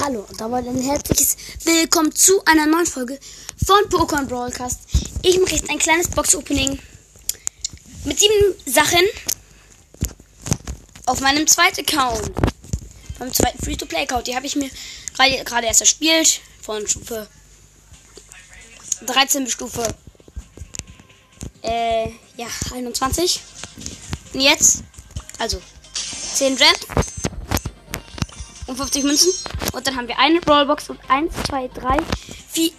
Hallo und damit ein herzliches Willkommen zu einer neuen Folge von Pokémon Broadcast. Ich mache jetzt ein kleines Box-Opening mit sieben Sachen auf meinem zweiten Account. Meinem zweiten Free-to-Play-Account. Die habe ich mir gerade erst erspielt. Von Stufe 13 bis Stufe äh, ja, 21. Und jetzt, also 10 Gems und 50 Münzen. Und dann haben wir eine Brawlbox und 1, 2, 3, 4,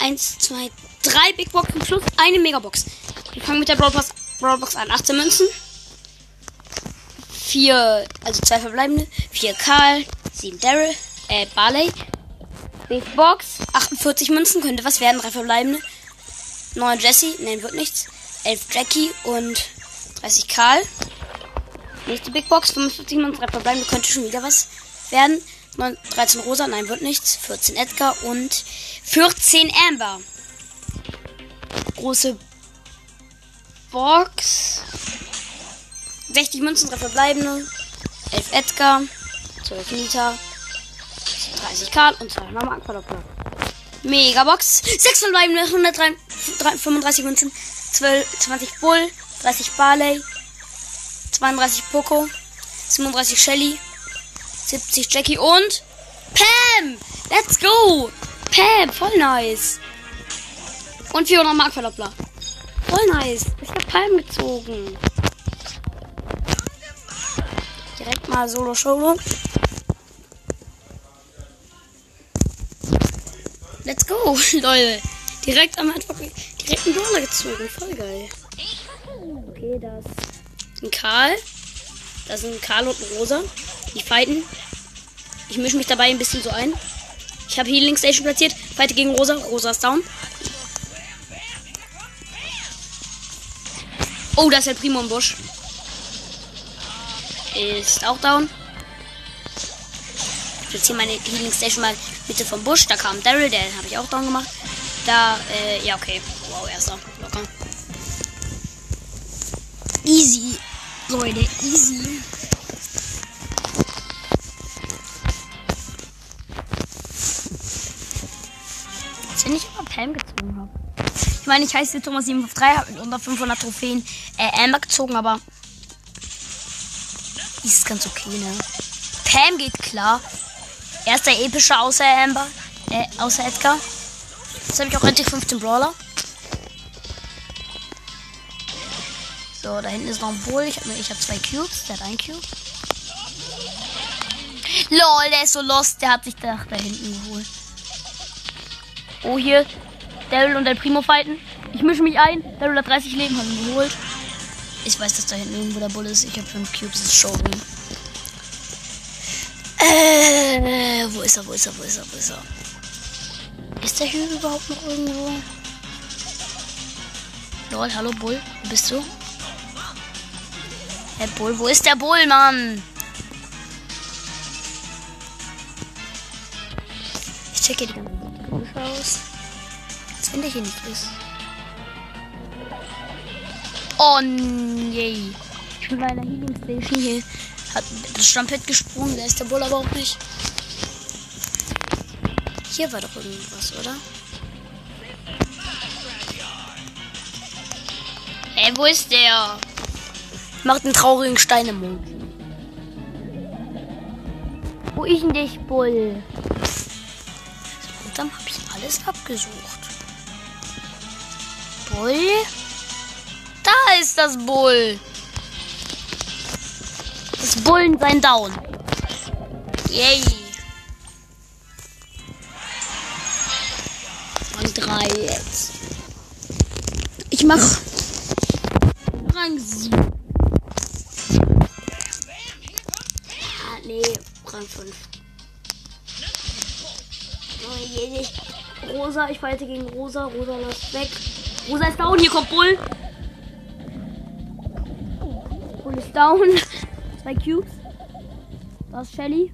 1, 2, 3 Big Boxen plus eine Megabox. Wir fangen mit der Brawlbox, Brawlbox an. 18 Münzen. 4, also 2 verbleibende. 4 Karl, 7 Daryl, äh, Barley. Big Box, 48 Münzen, könnte was werden, 3 verbleibende. 9 Jesse, nein, wird nichts. 11 Jackie und 30 Karl. Nächste Big Box, 45 Münzen, 3 verbleibende, könnte schon wieder was werden. 9, 13 Rosa, nein, wird nichts. 14 Edgar und 14 Amber. Große Box. 60 Münzen, 3 verbleibende. 11 Edgar. 12 Nita. 30 Karl und 2 Mama Aquadoppler. Megabox. 6 verbleibende, 135 Münzen. 12, 20 Bull. 30 Barley. 32 Poco. 37 Shelly. 70 Jackie und Pam! Let's go! Pam, voll nice. Und Fiona Markverdoppler. Voll nice. Ich hab Pam gezogen. Direkt mal Solo Solo. Let's go, Leute. Direkt am Anfang direkt einen Brawler gezogen. Voll geil. Okay, das ist ein Karl. Das sind Karl und ein Rosa. Die fighten. Ich mische mich dabei ein bisschen so ein. Ich habe Healing Station platziert. Fighte gegen Rosa. Rosa ist down. Oh, da ist der Primo im Busch. Ist auch down. Ich platziere meine Healing Station mal Mitte vom Busch. Da kam Daryl, der habe ich auch down gemacht. Da, äh, ja, okay. Wow, erster. Locker. Easy. Leute, easy. Ich Pam gezogen habe. Ich meine, ich heiße Thomas 753, habe mit unter 500 Trophäen äh, Amber gezogen, aber ist ganz okay, ne? Pam geht klar. Erster epischer außer Amber, äh, außer Edgar. Jetzt habe ich auch endlich 15 Brawler. So, da hinten ist noch ein Bull. Ich habe hab zwei Cubes. Der hat ein Cube. Lol, der ist so lost. Der hat sich da, da hinten geholt. Oh, hier. Daryl und El Primo fighten. Ich mische mich ein. Daryl hat 30 Leben, haben geholt. Ich weiß, dass da hinten irgendwo der Bull ist. Ich habe 5 Cubes, ist Showroom. Äh, wo ist er, wo ist er, wo ist er, wo ist er? Ist der hier überhaupt noch irgendwo? Lol, hallo Bull, wo bist du? Herr Bull, wo ist der Bull, Mann? Ich checke die ganze aus. Als wenn der hier nicht ist. Oh nee. Ich bin bei einer Healing Station hier. Hat das Stammpad gesprungen, da ist der Bull aber auch nicht. Hier war doch irgendwas, oder? Ey, wo ist der? Macht einen traurigen Stein im Mund. Wo ist denn dich, Bull? Dann habe ich alles abgesucht. Bull? Da ist das Bull. Das Bullen sein Down. Yay. Und drei jetzt. Ich mach Rang 7. Ah, nee, Rang 5. Oh je, nicht. Rosa, ich fighte gegen Rosa. Rosa läuft weg. Rosa ist down, hier kommt Bull. Bull ist down. Zwei Cubes. Da ist Shelly.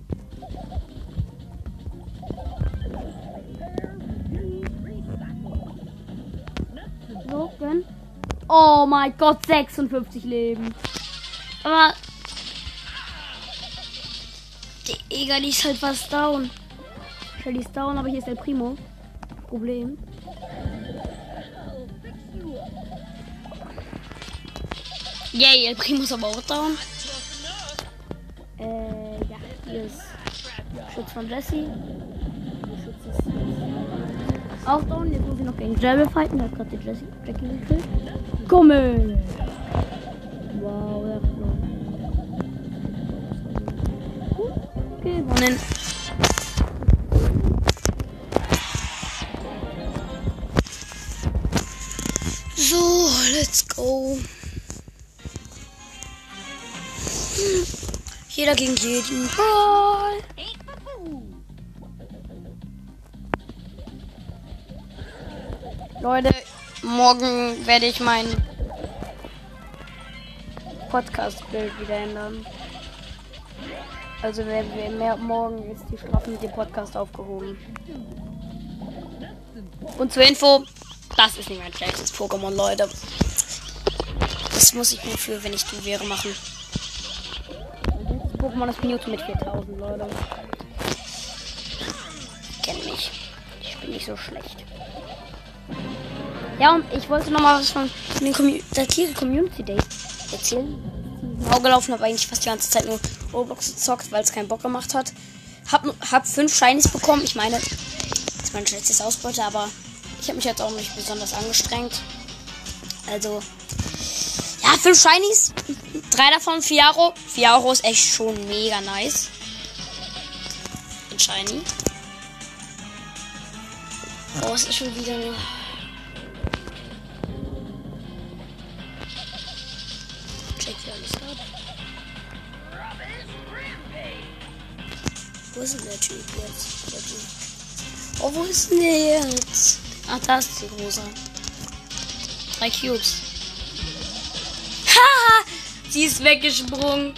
So, gönn. Oh mein Gott, 56 Leben. Aber. Der Eger ist halt fast down. Shelly ist down, aber hier ist der Primo. Problem. Yay, El Primo ist aber auch down. Äh, ja, hier ist Schutz von Jesse. Schutz ist auch down. Jetzt muss ich noch gegen Jabber fighten. Der hat gerade die Jesse Jackie gekillt. Komme! Wow, der hat noch. Gewonnen. So, Jeder gegen jeden. Ball. Leute, morgen werde ich mein Podcast-Bild wieder ändern. Also wer, wer mehr, morgen ist die Strafe mit dem Podcast aufgehoben. Und zur Info, das ist nicht mein schlechtes Pokémon, Leute. Das muss ich nur für, wenn ich du wäre, machen. Das Pokémon ist Mewtwo mit 4000, Leute. Kennt mich. Ich bin nicht so schlecht. Ja, und ich wollte noch mal was von den Commu der Tiere Community Day erzählen. Genau gelaufen, habe eigentlich fast die ganze Zeit nur Roblox gezockt, weil es keinen Bock gemacht hat. Hab, hab fünf Shinies bekommen. Ich meine, das ist mein schlechtes Ausbeute, aber ich habe mich jetzt auch nicht besonders angestrengt. Also, ja, fünf Shinies. Drei davon Fiaro. Fiaro ist echt schon mega nice. Ein Shiny. Oh, es ist schon wieder nur. Check hier alles ab. Wo ist denn der Typ jetzt? Der Typ. Oh, wo ist denn der jetzt? Ach, da ist die Rosa. Drei Cubes. Sie ist weggesprungen.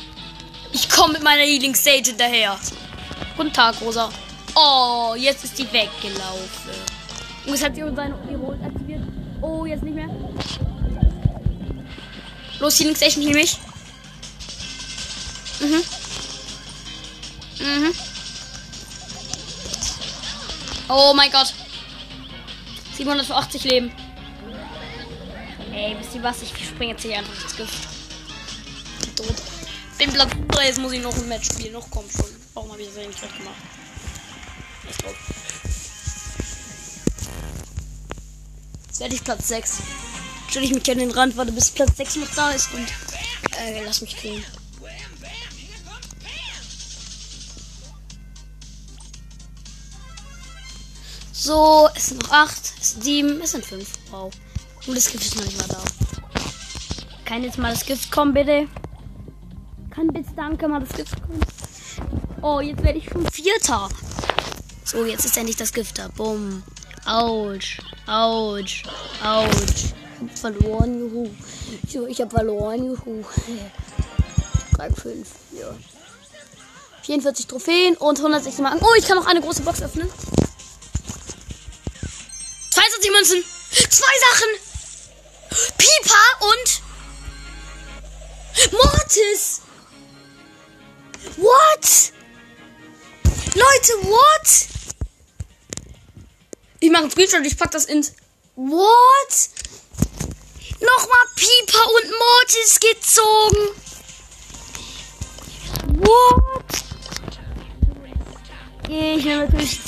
Ich komme mit meiner Healing Stage hinterher. Guten Tag, Rosa. Oh, jetzt ist die weggelaufen. Und jetzt hat sie seine ihre aktiviert. Oh, jetzt nicht mehr. Los, Healing Station, heal mich. Mhm. Mhm. Oh mein Gott. 780 Leben. Ey, wisst ihr was? Ich springe jetzt hier einfach ins Gift. Platz 3, jetzt muss ich noch ein Match spielen. Noch kommt schon. Warum habe ich das eigentlich nicht gemacht? Ist drauf. Jetzt werde ich Platz 6. Stelle ich mich an den Rand, warte bis Platz 6 noch da ist und äh, lass mich kriegen. So, es sind noch 8, es sind 7, es sind 5. Wow. Und das Gift ist noch nicht mal da. Kann jetzt mal das Gift kommen, bitte? Kann bitte danke mal das Gift kommen? Oh, jetzt werde ich schon Vierter. So, jetzt ist endlich das Gift da. Bumm. Autsch. Autsch. Autsch. Ich hab verloren, juhu. So, ich hab verloren, juhu. Rang 5, ja. 44 Trophäen und 160 Marken. Oh, ich kann noch eine große Box öffnen. 22 Münzen. Zwei Sachen. Pipa und Mortis. What? Leute, what? Ich mache einen Screenshot ich pack das ins. What? Nochmal Pipa und Mortis gezogen. What? Ich nehme natürlich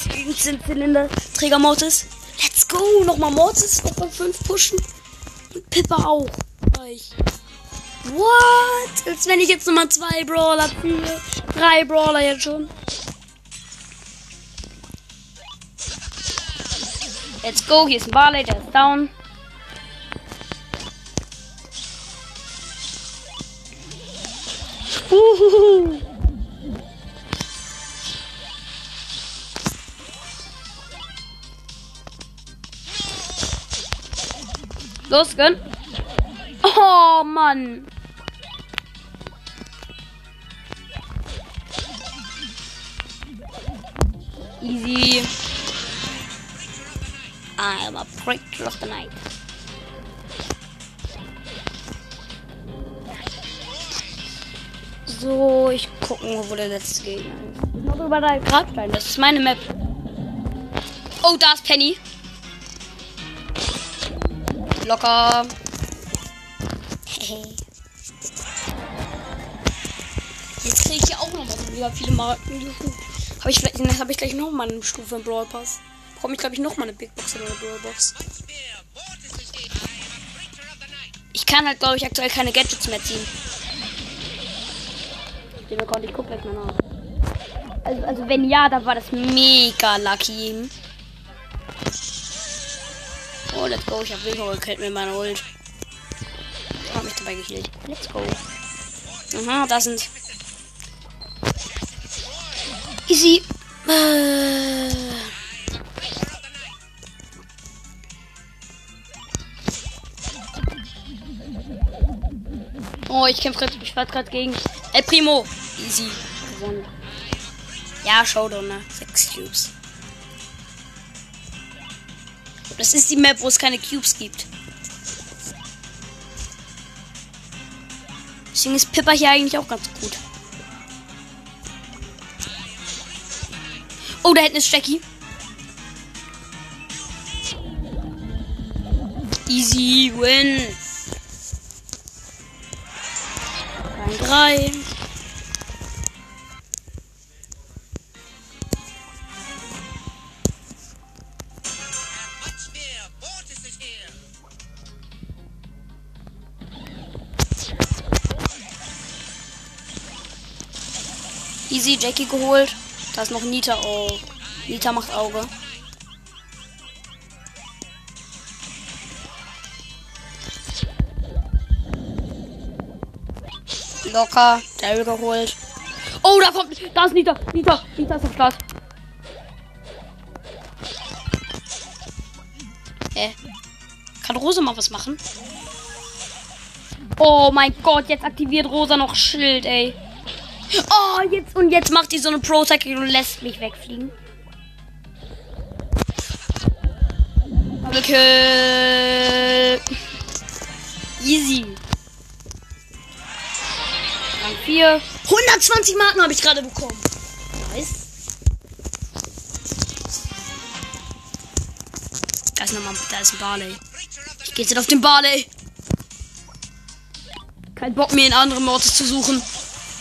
den Zylinder Träger Mortis. Let's go. Nochmal Mortis Rang 5 pushen. Und Pippa auch. Gleich. What? Als wenn ich jetzt nochmal zwei Brawler ziehe. Drei Brawler jetzt schon. Let's go. Hier ist ein Barley, der ist down. Uhuhu. Los, gönn. Oh, Mann. Easy. I'm a preacher of the night. So, ich gucken, wo der letzte Gegner ist. Noch über drei Grabstein. Das ist meine Map. Oh, da ist Penny. Locker. Jetzt kriege ich hier auch noch mal wieder viele Marken. Habe ich vielleicht, habe ich gleich noch mal eine Stufe im Brawl Pass. Bekomme ich glaube ich noch mal eine Big Box oder eine Brawl Box. Ich kann halt glaube ich aktuell keine Gadgets mehr ziehen. Den Account, ich gleich mal nach. Also, also wenn ja, dann war das mega lucky. Oh, let's go. Ich habe Wilko gekillt mit meiner Ult. Hab mich dabei gekillt. Let's go. Aha, da sind. Easy. Äh. Oh, ich kämpfe gerade, ich gerade gegen El Primo. Easy. Gewonnen. Ja, Showdown, ne? Sechs Cubes. Das ist die Map, wo es keine Cubes gibt. Deswegen ist Pippa hier eigentlich auch ganz gut. Oh, da hinten ist Jackie. Easy win. Rang 3. Easy Jackie geholt. Da ist noch Nita. Oh. Nita macht Auge. Locker. Daryl geholt. Oh, da kommt. Da ist Nita. Nita. Nita ist am Start. Hä? Kann Rosa mal was machen? Oh mein Gott, jetzt aktiviert Rosa noch Schild, ey. Oh, jetzt und jetzt macht die so eine pro und lässt mich wegfliegen. Okay. Easy. Rang 4. 120 Marken habe ich gerade bekommen. Nice. Da ist nochmal, da ist ein Barley. Ich gehe jetzt auf den Barley. Kein Bock mehr in anderen Mortis zu suchen.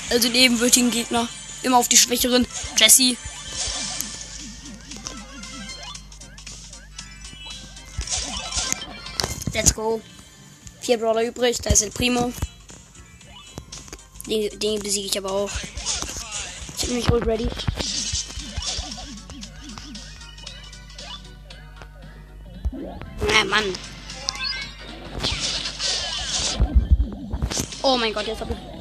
Also den ebenbürtigen Gegner. Immer auf die schwächeren. Jesse. Let's go. Vier Brawler übrig. Da ist ein Primo. Den, den besiege ich aber auch. Ich habe mich old ready. Na, Mann. Oh mein Gott, jetzt habe ich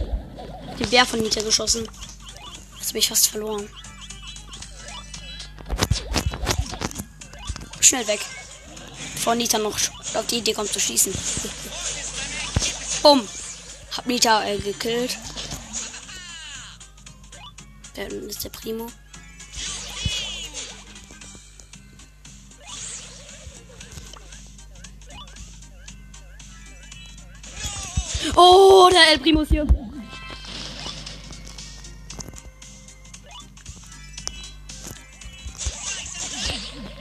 den Bär von Nita geschossen. Jetzt bin ich fast verloren. Schnell weg. Bevor Nita noch auf die Idee kommt zu schießen. Bumm. Hab Nita äh, gekillt. Da ist der Primo. Oh, der El Primo ist hier.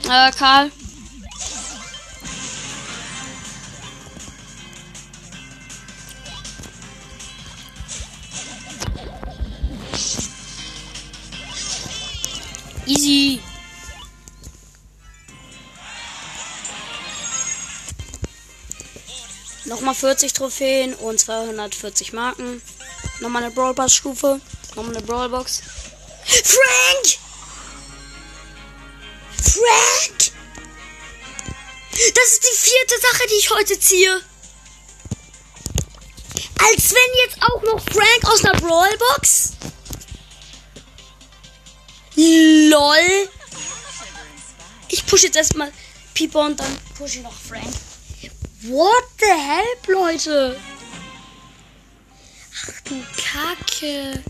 Äh, Karl. Easy. Nochmal 40 Trophäen und 240 Marken. Nochmal eine Brawl Pass Stufe. Nochmal eine Brawl Box. Frank! Frank! Das ist die vierte Sache, die ich heute ziehe. Als wenn jetzt auch noch Frank aus einer Brawlbox. LOL. Ich pushe jetzt erstmal Pieper und dann pushe ich noch Frank. What the hell, Leute? Ach du Kacke.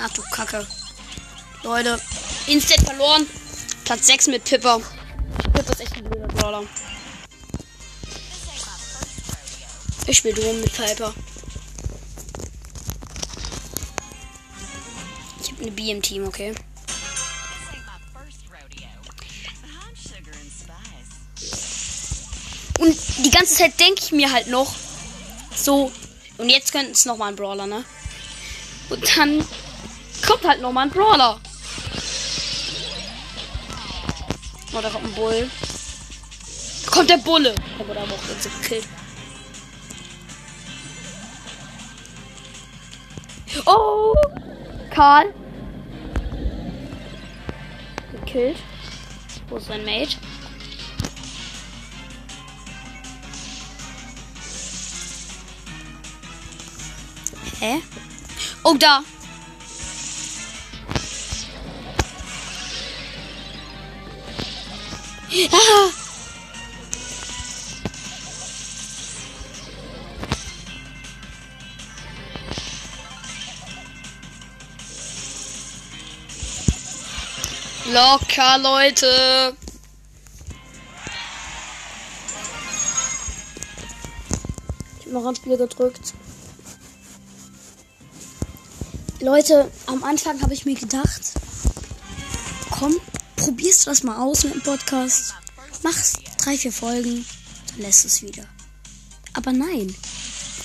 Ach du Kacke. Leute, Instant verloren. Platz 6 mit Pippa. Pippa ist echt ein blöder Brawler. Ich spiele drum mit Piper. Ich habe eine B im Team, okay. Und die ganze Zeit denke ich mir halt noch, so, und jetzt könnten es nochmal ein Brawler, ne? Und dann kommt halt nochmal ein Brawler. Oh, da kommt ein Bull. Da kommt der Bulle. Aber da haben wir auch uns gekillt. Oh! Karl. Gekillt. Wo ist sein Mate? Hä? Oh, da. Ah. Locker, Leute. Ich habe noch ein Spiel gedrückt. Leute, am Anfang habe ich mir gedacht, komm, probierst du das mal aus mit dem Podcast. Machst drei, vier Folgen, dann lässt es wieder. Aber nein,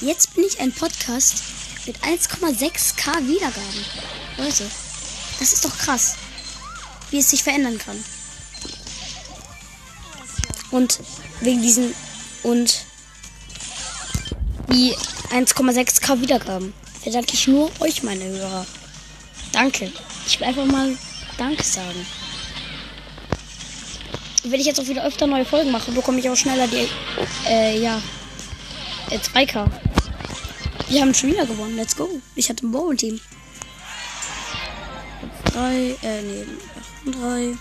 jetzt bin ich ein Podcast mit 1,6k Wiedergaben. Leute, das ist doch krass, wie es sich verändern kann. Und wegen diesen und die 1,6k Wiedergaben verdanke ich nur euch, meine Hörer. Danke. Ich will einfach mal Danke sagen. Wenn ich jetzt auch wieder öfter neue Folgen mache, bekomme ich auch schneller die, äh, ja, äh, 2K. Wir haben schon wieder gewonnen. Let's go. Ich hatte ein Bowl-Team. Drei, äh, nee, drei.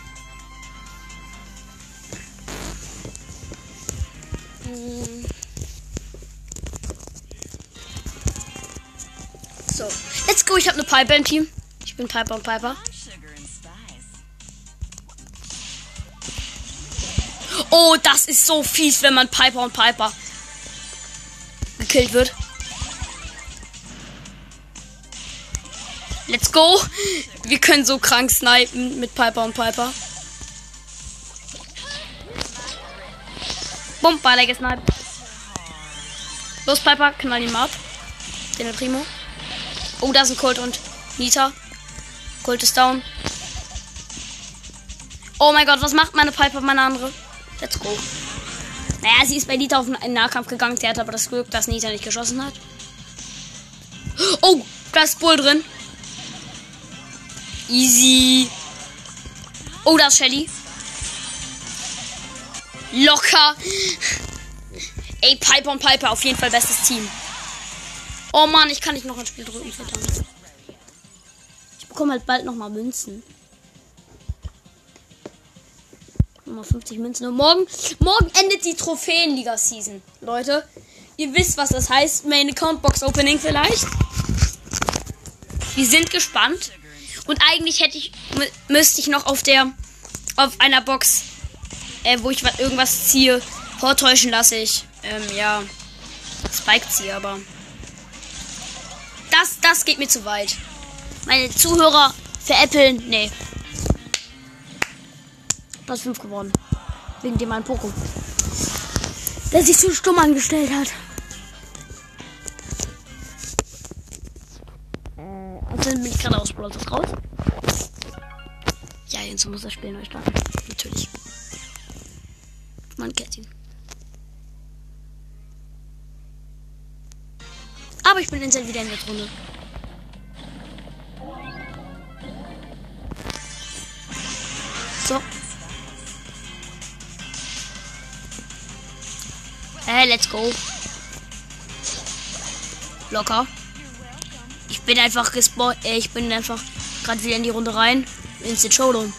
Hm. So, let's go. Ich habe eine Piper im Team. Ich bin Piper und Piper. Oh, das ist so fies, wenn man Piper und Piper gekillt wird. Let's go. Wir können so krank snipen mit Piper und Piper. Bumm, beide gesniped. Los, Piper, knall ihn mal ab. Den Primo. Oh, da sind Colt und Nita. Colt ist down. Oh mein Gott, was macht meine Piper, meine andere? Let's go. Naja, sie ist bei Nita auf einen Nahkampf gegangen. Sie hat aber das Glück, dass Nita nicht geschossen hat. Oh, da ist Bull drin. Easy. Oh, da ist Shelly. Locker. Ey, Piper und Piper, auf jeden Fall bestes Team. Oh Mann, ich kann nicht noch ein Spiel drücken, verdammt. Ich bekomme halt bald nochmal Münzen. Nochmal 50 Münzen. Und morgen, morgen endet die Trophäenliga-Season. Leute, ihr wisst, was das heißt. Main Account Box Opening vielleicht. Wir sind gespannt. Und eigentlich hätte ich, mü- müsste ich noch auf der, auf einer Box, äh, wo ich wa- irgendwas ziehe, vortäuschen lasse ich, ähm, ja, Spike ziehe, aber das, das geht mir zu weit. Meine Zuhörer veräppeln, nee. Platz 5 geworden. Wegen dem einen Poko. Der sich so stumm angestellt hat. Und dann bin ich gerade aus Brawl raus. Ja, jetzt muss das Spiel neu starten. Natürlich. Man kennt ihn. Aber ich bin instant wieder in der Runde. Äh, let's go. Locker. Ich bin einfach gespawnt. Äh, ich bin einfach gerade wieder in die Runde rein. Instant Showdown.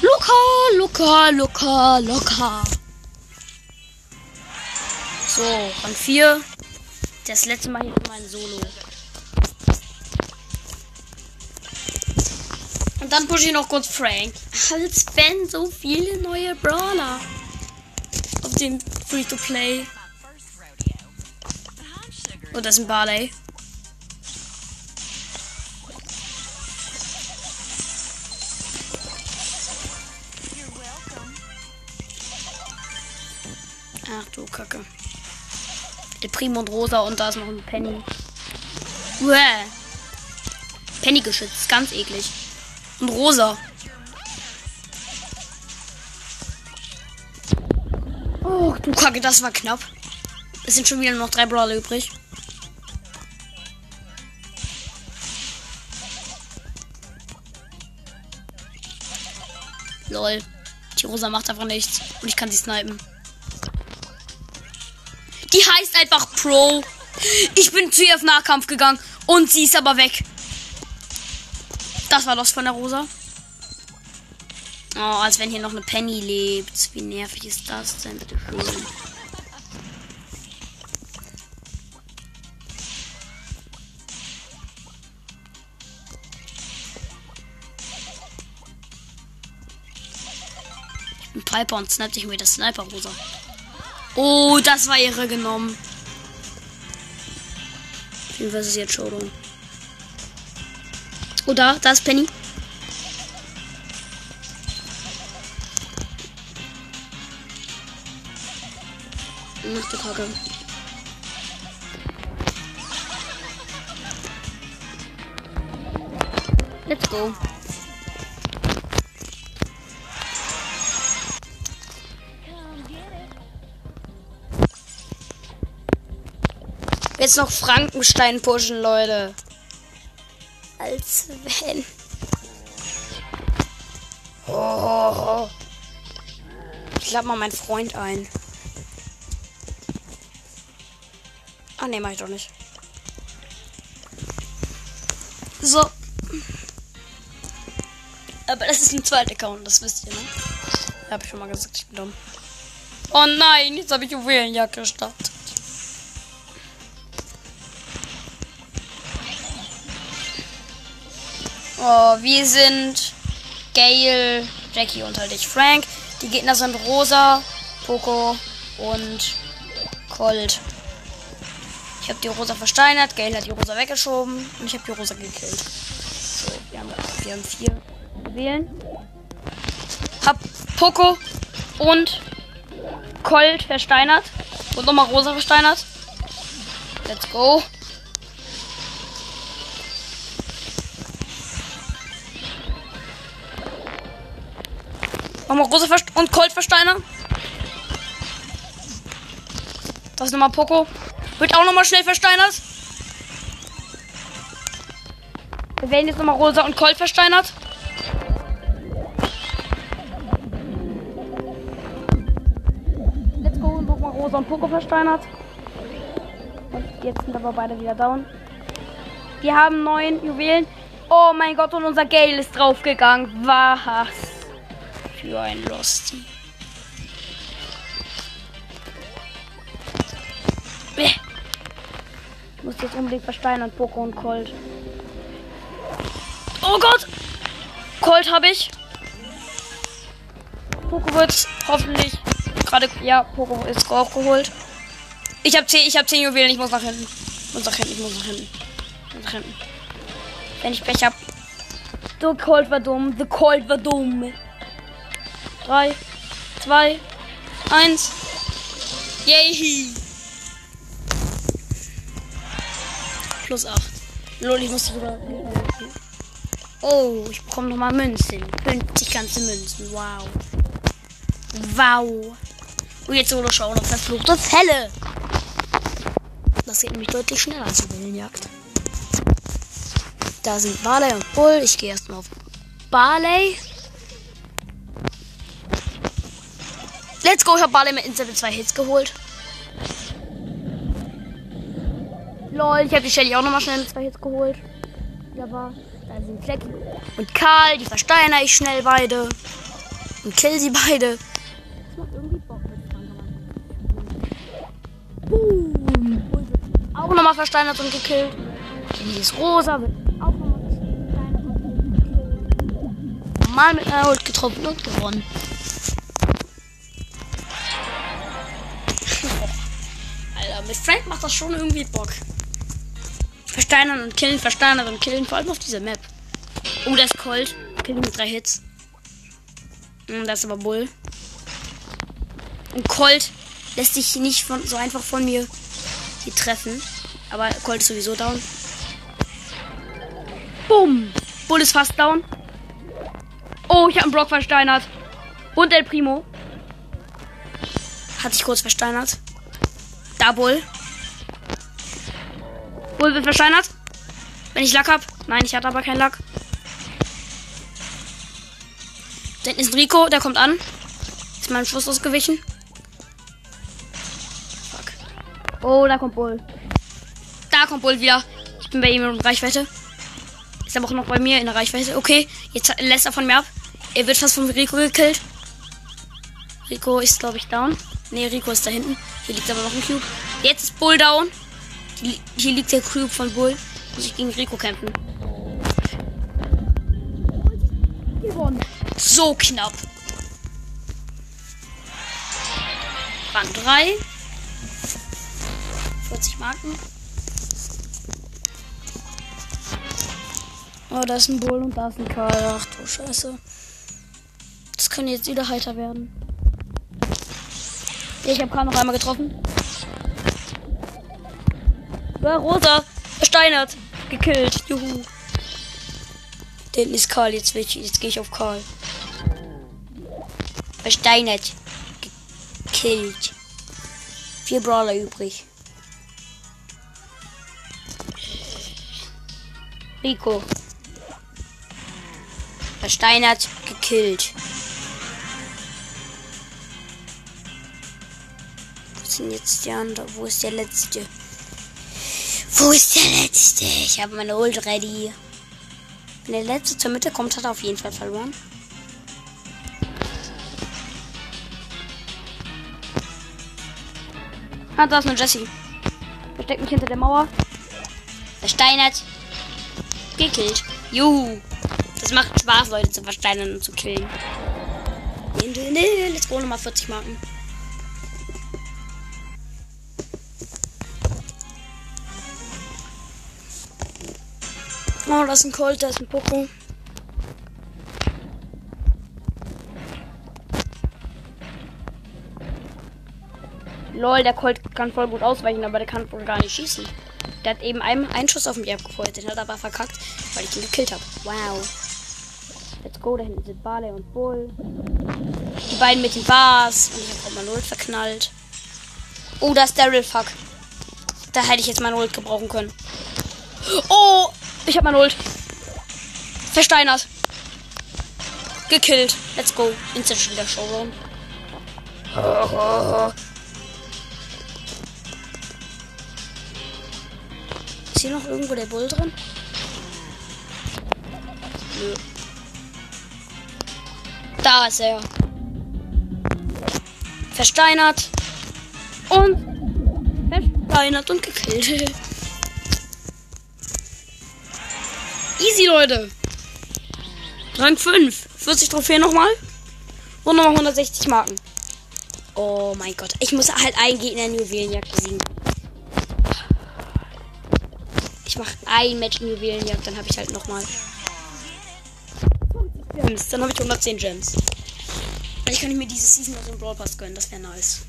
Locker, locker, locker, locker. So, Rang 4. Das letzte Mal hier mein Solo. Und dann pushe ich noch kurz Frank. Als wenn so viele neue Brawler. Auf dem Free to play. Und das ist ein Barley. Ach du Kacke. Der Primo und Rosa und da ist noch ein Penny. Uäh. Penny geschützt, ganz eklig. Und Rosa. Oh, du Kacke, das war knapp. Es sind schon wieder nur noch drei Brawler übrig. Lol. Die Rosa macht einfach nichts. Und ich kann sie snipen. Die heißt einfach Pro. Ich bin zu ihr auf Nahkampf gegangen. Und sie ist aber weg. Das war los von der Rosa. Oh, als wenn hier noch eine Penny lebt. Wie nervig ist das denn? Bitte schön. Ich bin Piper und snappt sich mir das Sniper-Rosa. Oh, das war ihre genommen. Was ist jetzt Showdown? Oh, da, da ist Penny. Du Kacke. Let's go. Jetzt noch Frankenstein pushen, Leute. Als wenn. Oh. Ich lade mal meinen Freund ein. Ah, ne, mach ich doch nicht. So. Aber das ist ein zweiter Account, das wisst ihr, ne? Hab ich schon mal gesagt, ich bin dumm. Oh nein, jetzt habe ich Juwelenjagd gestartet. Oh, wir sind Gail, Jackie und halt ich Frank. Die Gegner sind Rosa, Poco und Colt. Ich habe die Rosa versteinert, Gail hat die Rosa weggeschoben und ich habe die Rosa gekillt. So, wir haben, wir haben vier Wählen. Hab Poco und Colt versteinert und nochmal Rosa versteinert. Let's go. Nochmal Rosa und Colt versteinern. Das ist nochmal Poco. Wird auch nochmal schnell versteinert. Wir werden jetzt nochmal Rosa und Colt versteinert. Let's go. Nochmal Rosa und Poco versteinert. Und jetzt sind aber beide wieder down. Wir haben neun Juwelen. Oh mein Gott, und unser Gale ist draufgegangen. Was für ein Lost. Muss jetzt unbedingt versteinern, Poco und Colt. Oh Gott! Colt habe ich. Poco wird hoffentlich gerade. Ja, Poco ist auch geholt. Ich habe 10, ich habe 10 Juwelen, ich muss nach hinten. Ich muss nach hinten, ich muss nach hinten. Ich muss nach hinten. Wenn ich Pech hab. The Colt war dumm. The Colt war dumm. 3, 2, 1. Yay! Plus 8. Lol, ich muss sogar. Oh, ich bekomme nochmal Münzen. 50 ganze Münzen. Wow. Wow. Und jetzt solo schauen auf verfluchte Fälle. Das geht nämlich deutlich schneller als Juwelenjagd. Da sind Barley und Bull. Ich gehe erstmal auf Barley. Let's go, ich habe Barley mit Instant zwei Hits geholt. Lol, ich habe die Shelly auch nochmal schnell mit zwei Hits geholt. Da war, da sind Flecky und Karl, die versteiner ich schnell beide. Und kill sie beide. Das macht irgendwie Bock mit Boom. Auch nochmal versteinert und gekillt. Die ist rosa, wird auch nochmal versteinert und gekillt. Mal mit einer Ult getroffen und gewonnen. Alter, mit Frank macht das schon irgendwie Bock. Versteinern und killen, versteinern und killen, vor allem auf dieser Map. Oh, das ist Colt. Kill ihn mit drei Hits. Hm, das ist aber Bull. Und Colt lässt sich nicht von, so einfach von mir die treffen. Aber Colt ist sowieso down. Bumm. Bull ist fast down. Oh, ich habe einen Brock versteinert. Und El Primo. Hat sich kurz versteinert. Da Bull. Bull wird versteinert. Wenn ich Lack hab. Nein, ich hatte aber keinen Lack. Da hinten ist ein Rico, der kommt an. Ist mein Schuss ausgewichen. Fuck. Oh, da kommt Bull. Da kommt Bull wieder. Ich bin bei ihm in Reichweite. Ist aber auch noch bei mir in der Reichweite. Okay, jetzt lässt er von mir ab. Er wird fast von Rico gekillt. Rico ist, glaube ich, down. Ne, Rico ist da hinten. Hier liegt aber noch ein Cube. Jetzt ist Bull down. Hier, liegt der Cube von Bull. Muss ich gegen Rico kämpfen. So knapp. Rang 3. 40 Marken. Oh, da ist ein Bull und da ist ein Karl. Ach du Scheiße. Das kann jetzt wieder heiter werden. Ich habe Karl noch einmal getroffen. Ja, Rosa. Versteinert. Gekillt. Juhu. Den ist Karl. Jetzt, ich, jetzt gehe ich auf Karl. Versteinert. Gekillt. Vier Brawler übrig. Rico. Versteinert, gekillt. Wo sind jetzt die anderen? Wo ist der letzte? Wo ist der letzte? Ich habe meine Ult ready. Wenn der letzte zur Mitte kommt, hat er auf jeden Fall verloren. Ah, da ist eine Jessie. Versteckt mich hinter der Mauer. Versteinert. Gekillt. Juhu. Das macht Spaß, Leute zu versteinern und zu killen. Let's go, nochmal 40 Marken. Oh, das ist ein Colt, da ist ein Poco. Lol, der Colt kann voll gut ausweichen, aber der kann wohl gar nicht schießen. Der hat eben einen, einen Schuss auf mich abgefeuert, den hat er aber verkackt, weil ich ihn gekillt habe. Wow. Let's go, da hinten sind Barley und Bull. Die beiden mit den Bars. Und ich habe auch mal Ult verknallt. Oh, da ist Daryl, fuck. Da hätte ich jetzt meine Ult gebrauchen können. Oh, ich habe meine Ult. Versteinert. Gekillt. Let's go. Instant wieder Showroom. Ist hier noch irgendwo der Bull drin? Nö. Da ist er. Versteinert. Und versteinert und gekillt. Easy, Leute. Rang 5. 40 Trophäen nochmal. Und nochmal 160 Marken. Oh mein Gott. Ich muss halt einen Gegner in Juwelenjagd besiegen. Ich mache ein Match in Juwelenjagd, dann habe ich halt nochmal. Gems. Dann habe ich 110 Gems. Ich könnte mir diese Season noch so einen Brawl Pass gönnen. Das wäre nice.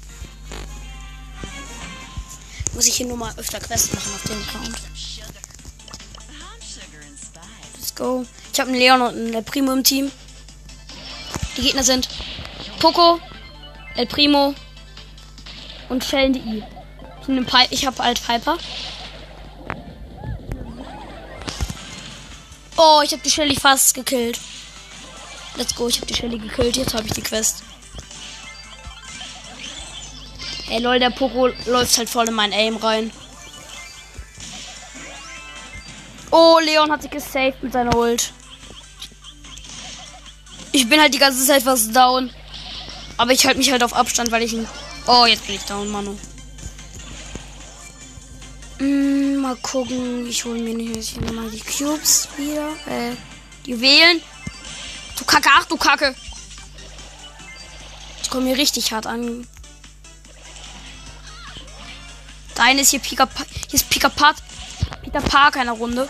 Muss ich hier nur mal öfter Quests machen auf dem Account. Go. Ich habe einen Leon und einen El Primo im Team. Die Gegner sind Poco, El Primo und I. Ich, habe halt Piper. Oh, ich habe die Shelly fast gekillt. Let's go, ich habe die Shelly gekillt. Jetzt habe ich die Quest. Ey, lol, der Poco läuft halt voll in mein Aim rein. Oh, Leon hat sich gesaved mit seiner Ult. Ich bin halt die ganze Zeit fast down. Aber ich halte mich halt auf Abstand, weil ich ihn. Oh, jetzt bin ich down, Manu. Mm, mal gucken. Ich hole mir nicht hier nochmal die Cubes wieder. Äh, die Juwelen. Du Kacke, ach du Kacke. Ich komme mir richtig hart an. Da eine ist hier Pika, Pa- hier ist Pika Peter Parker in der Runde.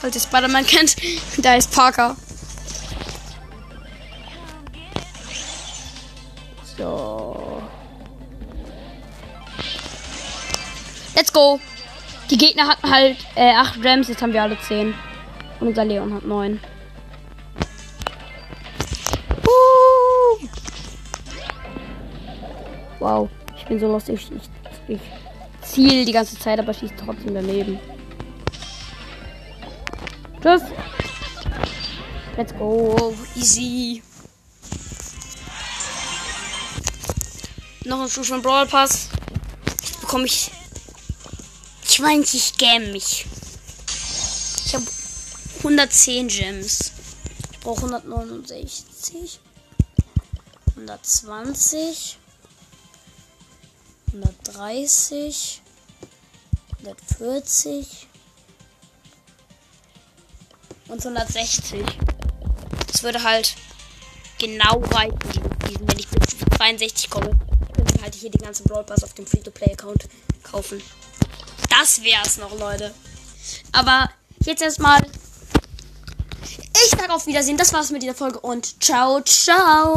Falls ihr Spider-Man kennt, da ist Parker. So. Let's go. Die Gegner hatten halt äh, 8 Gems, jetzt haben wir alle 10. Und unser Leon hat 9. Uh. Wow, ich bin so lustig. Ich, ich ziel die ganze Zeit, aber schießt trotzdem daneben. Tschüss. Let's go. Easy. Noch ein Schuh von Brawl Pass. Jetzt bekomme ich 20 Gems. Ich habe 110 Gems. Ich brauche 169. 120. 130. 140. Und 160. Das würde halt genau reichen, wenn ich bis 62 komme. Könnte ich halt hier den ganzen Brawl Pass auf dem Free-to-Play-Account kaufen. Das wär's noch, Leute. Aber jetzt erstmal. Ich sage auf Wiedersehen. Das war's mit dieser Folge und ciao, ciao.